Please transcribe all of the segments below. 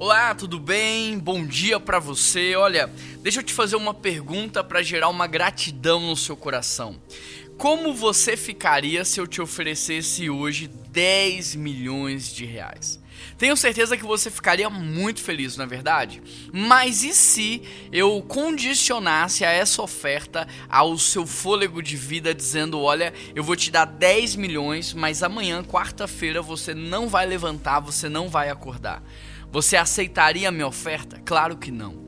Olá, tudo bem? Bom dia para você. Olha, deixa eu te fazer uma pergunta para gerar uma gratidão no seu coração. Como você ficaria se eu te oferecesse hoje 10 milhões de reais? Tenho certeza que você ficaria muito feliz, não é verdade? Mas e se eu condicionasse a essa oferta ao seu fôlego de vida, dizendo: olha, eu vou te dar 10 milhões, mas amanhã, quarta-feira, você não vai levantar, você não vai acordar? Você aceitaria a minha oferta? Claro que não.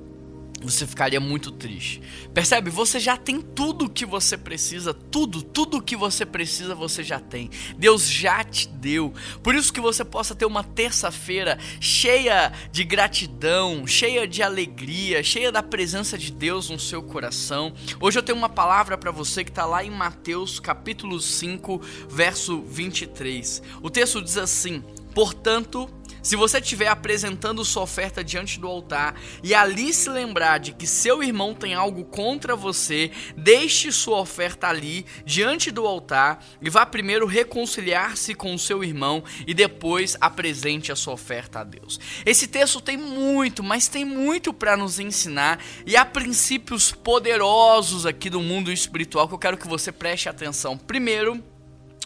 Você ficaria muito triste. Percebe? Você já tem tudo o que você precisa, tudo, tudo o que você precisa você já tem. Deus já te deu. Por isso que você possa ter uma terça-feira cheia de gratidão, cheia de alegria, cheia da presença de Deus no seu coração. Hoje eu tenho uma palavra para você que está lá em Mateus capítulo 5, verso 23. O texto diz assim: Portanto, se você estiver apresentando sua oferta diante do altar e ali se lembrar de que seu irmão tem algo contra você, deixe sua oferta ali, diante do altar, e vá primeiro reconciliar-se com seu irmão e depois apresente a sua oferta a Deus. Esse texto tem muito, mas tem muito para nos ensinar e há princípios poderosos aqui do mundo espiritual que eu quero que você preste atenção. Primeiro,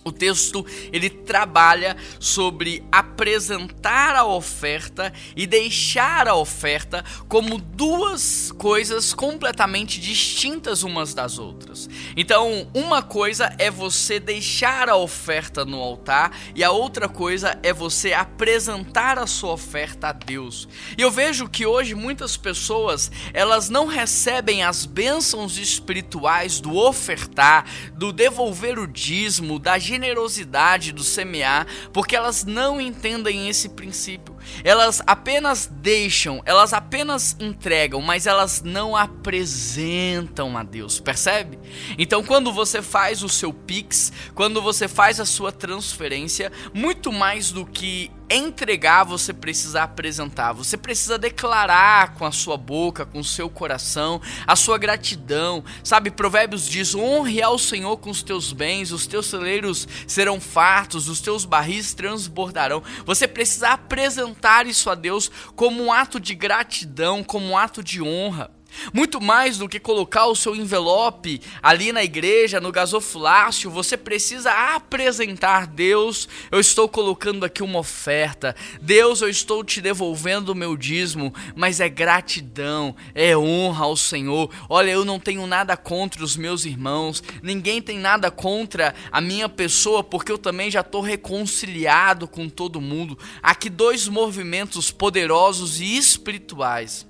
o texto ele trabalha sobre apresentar a oferta e deixar a oferta como duas coisas completamente distintas umas das outras. Então, uma coisa é você deixar a oferta no altar e a outra coisa é você apresentar a sua oferta a Deus. E eu vejo que hoje muitas pessoas, elas não recebem as bênçãos espirituais do ofertar, do devolver o dízimo, da generosidade do semear, porque elas não entendem esse princípio. Elas apenas deixam, elas apenas entregam, mas elas não apresentam a Deus, percebe? Então, quando você faz o seu Pix, quando você faz a sua transferência, muito mais do que entregar, você precisa apresentar. Você precisa declarar com a sua boca, com o seu coração, a sua gratidão. Sabe, Provérbios diz: honre ao Senhor com os teus bens, os teus celeiros serão fartos, os teus barris transbordarão. Você precisa apresentar isso a Deus como um ato de gratidão, como um ato de honra. Muito mais do que colocar o seu envelope ali na igreja, no gasofilácio, você precisa apresentar Deus, eu estou colocando aqui uma oferta. Deus, eu estou te devolvendo o meu dízimo, mas é gratidão, é honra ao Senhor. Olha, eu não tenho nada contra os meus irmãos, ninguém tem nada contra a minha pessoa, porque eu também já estou reconciliado com todo mundo. Aqui dois movimentos poderosos e espirituais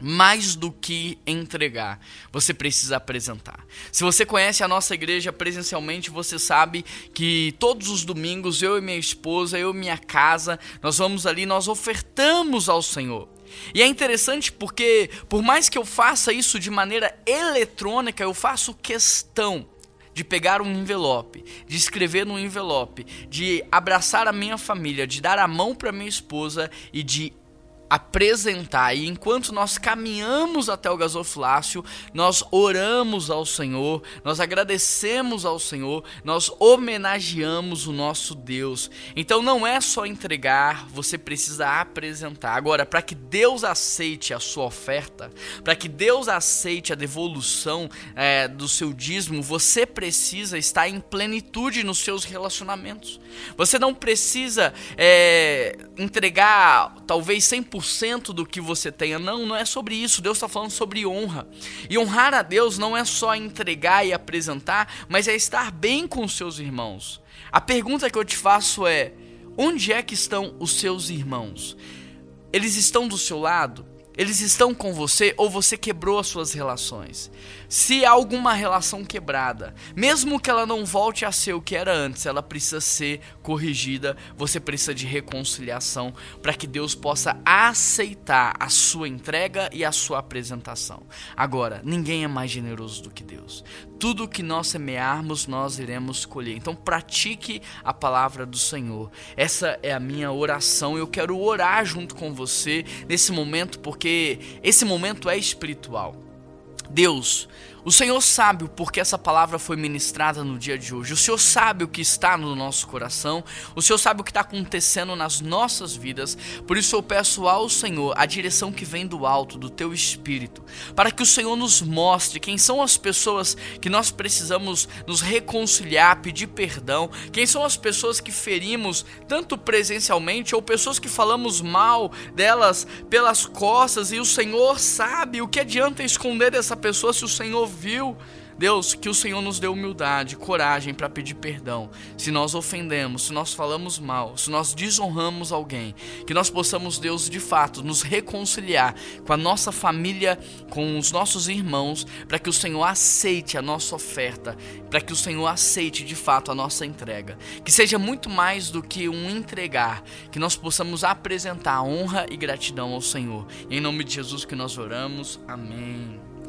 mais do que entregar, você precisa apresentar. Se você conhece a nossa igreja presencialmente, você sabe que todos os domingos eu e minha esposa, eu e minha casa, nós vamos ali, nós ofertamos ao Senhor. E é interessante porque, por mais que eu faça isso de maneira eletrônica, eu faço questão de pegar um envelope, de escrever no envelope, de abraçar a minha família, de dar a mão para minha esposa e de apresentar. E enquanto nós caminhamos até o gasofilácio, nós oramos ao Senhor, nós agradecemos ao Senhor, nós homenageamos o nosso Deus. Então não é só entregar, você precisa apresentar. Agora, para que Deus aceite a sua oferta, para que Deus aceite a devolução é, do seu dízimo, você precisa estar em plenitude nos seus relacionamentos. Você não precisa é, entregar talvez 100% 100% do que você tenha. Não, não é sobre isso. Deus está falando sobre honra. E honrar a Deus não é só entregar e apresentar, mas é estar bem com os seus irmãos. A pergunta que eu te faço é: onde é que estão os seus irmãos? Eles estão do seu lado? Eles estão com você ou você quebrou as suas relações? Se há alguma relação quebrada, mesmo que ela não volte a ser o que era antes, ela precisa ser corrigida. Você precisa de reconciliação para que Deus possa aceitar a sua entrega e a sua apresentação. Agora, ninguém é mais generoso do que Deus. Tudo que nós semearmos, nós iremos colher. Então, pratique a palavra do Senhor. Essa é a minha oração. Eu quero orar junto com você nesse momento, porque esse momento é espiritual. Deus, O Senhor sabe o porquê essa palavra foi ministrada no dia de hoje. O Senhor sabe o que está no nosso coração. O Senhor sabe o que está acontecendo nas nossas vidas. Por isso eu peço ao Senhor a direção que vem do alto, do teu espírito, para que o Senhor nos mostre quem são as pessoas que nós precisamos nos reconciliar, pedir perdão, quem são as pessoas que ferimos tanto presencialmente ou pessoas que falamos mal delas pelas costas e o Senhor sabe o que adianta esconder dessa pessoa se o Senhor viu. Deus, que o Senhor nos dê humildade, coragem para pedir perdão. Se nós ofendemos, se nós falamos mal, se nós desonramos alguém, que nós possamos, Deus, de fato, nos reconciliar com a nossa família, com os nossos irmãos, para que o Senhor aceite a nossa oferta, para que o Senhor aceite de fato a nossa entrega. Que seja muito mais do que um entregar, que nós possamos apresentar honra e gratidão ao Senhor. Em nome de Jesus que nós oramos. Amém.